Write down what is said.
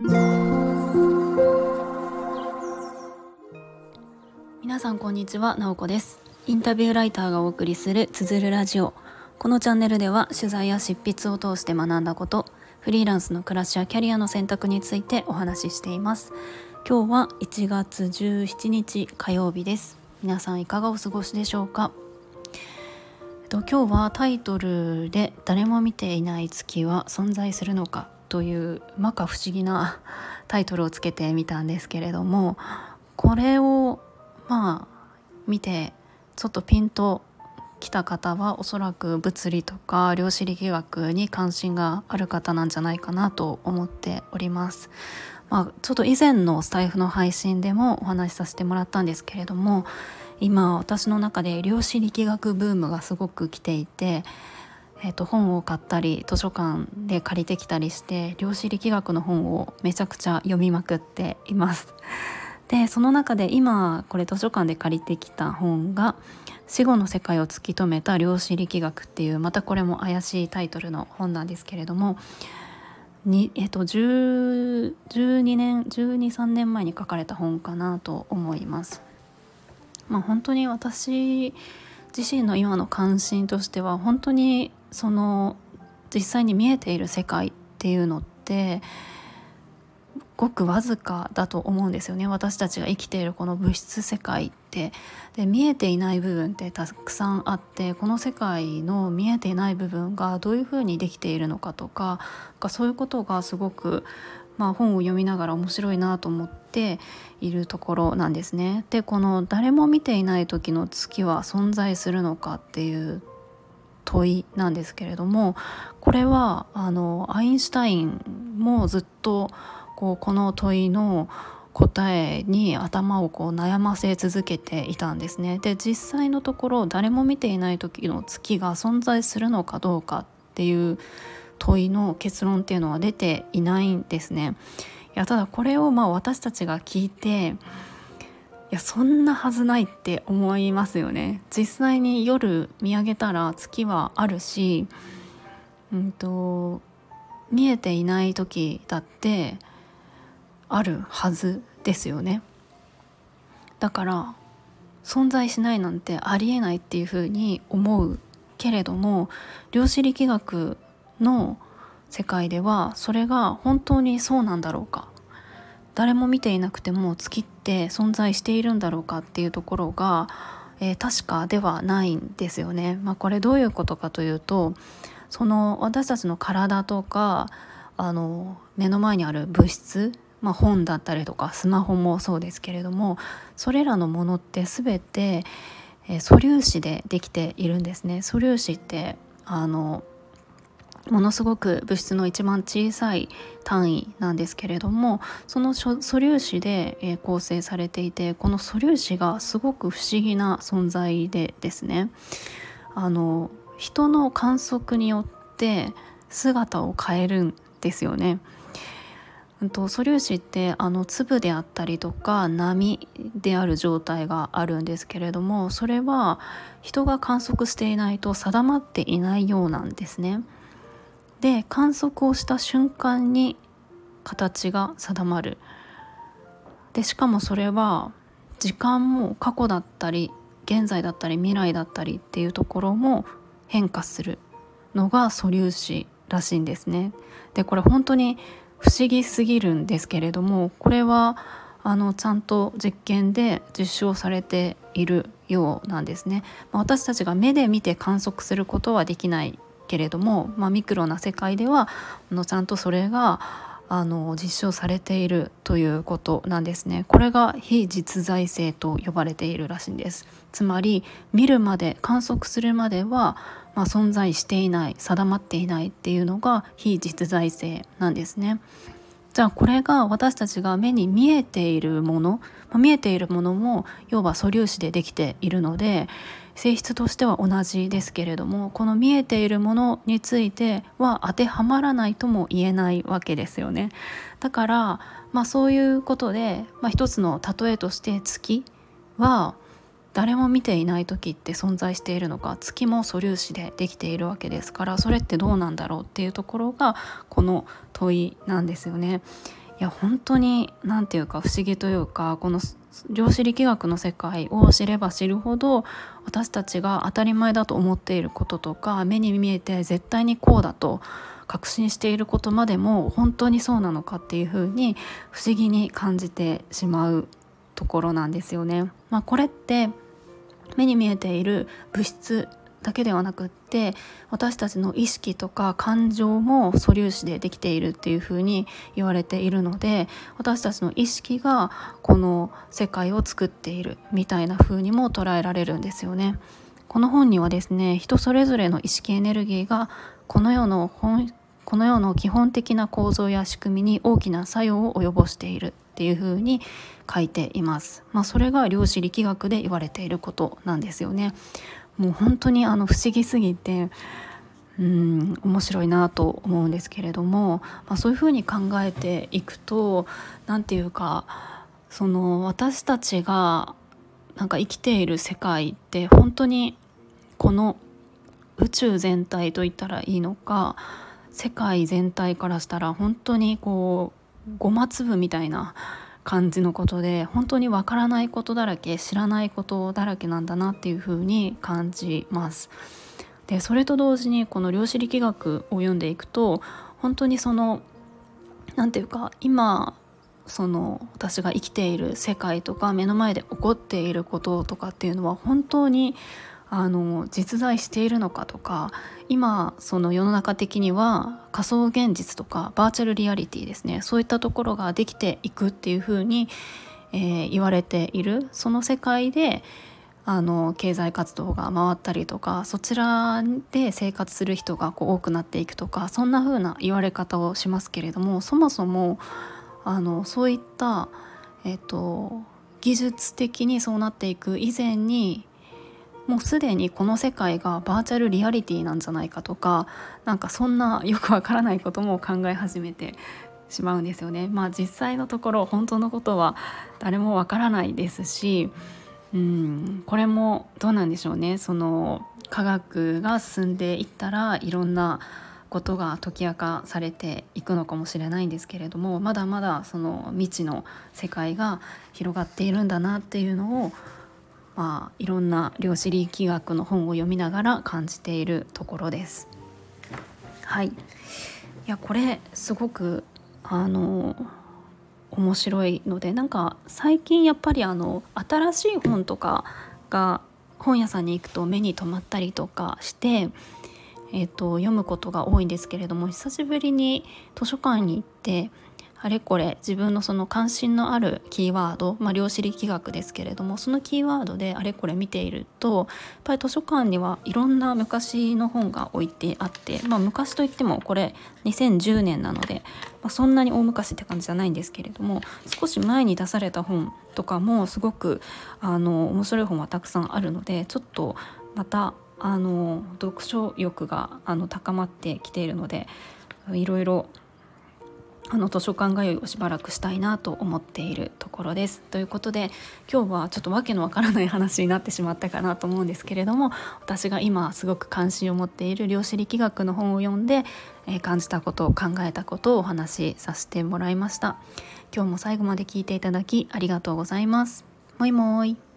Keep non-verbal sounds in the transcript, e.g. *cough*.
皆さんこんにちは、なおこです。インタビューライターがお送りするつづるラジオ。このチャンネルでは取材や執筆を通して学んだことフリーランスの暮らしやキャリアの選択についてお話ししています。今日は1月17日火曜日です。皆さんいかがお過ごしでしょうか？と今日はタイトルで「誰も見ていない月は存在するのか」という摩訶不思議な *laughs* タイトルをつけてみたんですけれどもこれをまあ見てちょっとピンときた方はおそらく物理とか量子力学に関心がある方なんじゃないかなと思っております。まあ、ちょっと以前のスタイフの配信でもお話しさせてもらったんですけれども今私の中で量子力学ブームがすごく来ていて、えー、と本を買ったり図書館で借りてきたりして量子力学の本をめちゃくちゃ読みまくっています。でその中で今これ図書館で借りてきた本が「死後の世界を突き止めた量子力学」っていうまたこれも怪しいタイトルの本なんですけれどもに、えっと、12年123年前に書かれた本かなと思います。まあ、本当に私自身の今の関心としては本当にその実際に見えている世界っていうのってごくわずかだと思うんですよね私たちが生きているこの物質世界ってで見えていない部分ってたくさんあってこの世界の見えていない部分がどういうふうにできているのかとかそういうことがすごく、まあ、本を読みながら面白いなと思っているところなんですね。でこの誰も見ていない時の月は存在するのかっていう問いなんですけれどもこれはあのアインシュタインもずっとこうこの問いの答えに頭をこう悩ませ続けていたんですね。で実際のところ誰も見ていない時の月が存在するのかどうかっていう問いの結論っていうのは出ていないんですね。いやただこれをまあ私たちが聞いていやそんなはずないって思いますよね。実際に夜見上げたら月はあるし、うんと見えていない時だってあるはずですよねだから存在しないなんてありえないっていうふうに思うけれども量子力学の世界ではそれが本当にそうなんだろうか誰も見ていなくても月って存在しているんだろうかっていうところが、えー、確かではないんですよね。まあ、これどういうことかというとその私たちの体とかあの目の前にある物質まあ、本だったりとかスマホもそうですけれどもそれらのものって全て、え素粒子でできているんですね。素粒子ってあのものすごく物質の一番小さい単位なんですけれどもその素粒子で、構成されていてこの素粒子がすごく不思議な存在でですねあの人の観測によって姿を変えるんですよね。と素粒子ってあの粒であったりとか波である状態があるんですけれどもそれは人が観測していないと定まっていないようなんですね。で観測をした瞬間に形が定まる。でしかもそれは時間も過去だったり現在だったり未来だったりっていうところも変化するのが素粒子らしいんですね。でこれ本当に不思議すぎるんですけれどもこれはあのちゃんと実験で実証されているようなんですね。まあ、私たちが目で見て観測することはできないけれども、まあ、ミクロな世界ではのちゃんとそれがあの実証されているということなんですね。これが非実在性と呼ばれているらしいんです。つまり見るまで観測するまではまあ、存在していない定まっていないっていうのが非実在性なんですね。じゃあこれが私たちが目に見えているもの、まあ、見えているものも要は素粒子でできているので性質としては同じですけれどもこの見えているものについては当てはまらないとも言えないわけですよね。だから、まあ、そういうことで、まあ、一つの例えとして月は誰も見ていない時って存在しているのか月も素粒子でできているわけですからそれってどうなんだろうっていうところがこの問いなんですよね。いや本当に何て言うか不思議というかこの量子力学の世界を知れば知るほど私たちが当たり前だと思っていることとか目に見えて絶対にこうだと確信していることまでも本当にそうなのかっていうふうに不思議に感じてしまうところなんですよね。まあ、これって目に見えている物質だけではなくって私たちの意識とか感情も素粒子でできているっていうふうに言われているので私たちの意識がこの世界を作っているみたいな風にも捉えられるんですよね。この本にはですね人それぞれの意識エネルギーがこの世の本この世の基本的な構造や仕組みに大きな作用を及ぼしているっていう風に書いています。まあ、それが量子力学で言われていることなんですよね。もう本当にあの不思議すぎてうん面白いなと思うんですけれども、まあ、そういうふうに考えていくと何て言うかその私たちがなんか生きている世界って本当にこの宇宙全体といったらいいのか世界全体からしたら本当にこうごま粒みたいな感じのことで本当にわからないことだらけ知らないことだらけなんだなっていうふうに感じます。でそれと同時にこの量子力学を読んでいくと本当にその何て言うか今その私が生きている世界とか目の前で起こっていることとかっていうのは本当にあの実在しているのかとか今その世の中的には仮想現実とかバーチャルリアリティですねそういったところができていくっていうふうに、えー、言われているその世界であの経済活動が回ったりとかそちらで生活する人がこう多くなっていくとかそんな風な言われ方をしますけれどもそもそもあのそういった、えっと、技術的にそうなっていく以前にもうすでにこの世界がバーチャルリアリティなんじゃないかとかなんかそんなよくわからないことも考え始めてしまうんですよね。まあ実際のところ本当のことは誰もわからないですしうんこれもどうなんでしょうねその科学が進んでいったらいろんなことが解き明かされていくのかもしれないんですけれどもまだまだその未知の世界が広がっているんだなっていうのをまあ、いろんな量子力学の本を読みながら感じているところです。はい、いやこれすごくあの面白いのでなんか最近やっぱりあの新しい本とかが本屋さんに行くと目に留まったりとかして、えーと読むことが多いんですけれども久しぶりに図書館に行ってあれこれ自分のその関心のあるキーワード、まあ、量子力学ですけれどもそのキーワードであれこれ見ているとやっぱり図書館にはいろんな昔の本が置いてあって、まあ、昔といってもこれ2010年なので、まあ、そんなに大昔って感じじゃないんですけれども少し前に出された本とかもすごくあの面白い本はたくさんあるのでちょっとまたあの読書欲があの高まってきているのでいろいろあの図書館通いをしばらくしたいなと思っているところです。ということで今日はちょっとわけのわからない話になってしまったかなと思うんですけれども私が今すごく関心を持っている量子力学の本を読んで、えー、感じたことを考えたことをお話しさせてもらいました。今日も最後まで聞いていただきありがとうございます。もいもーい。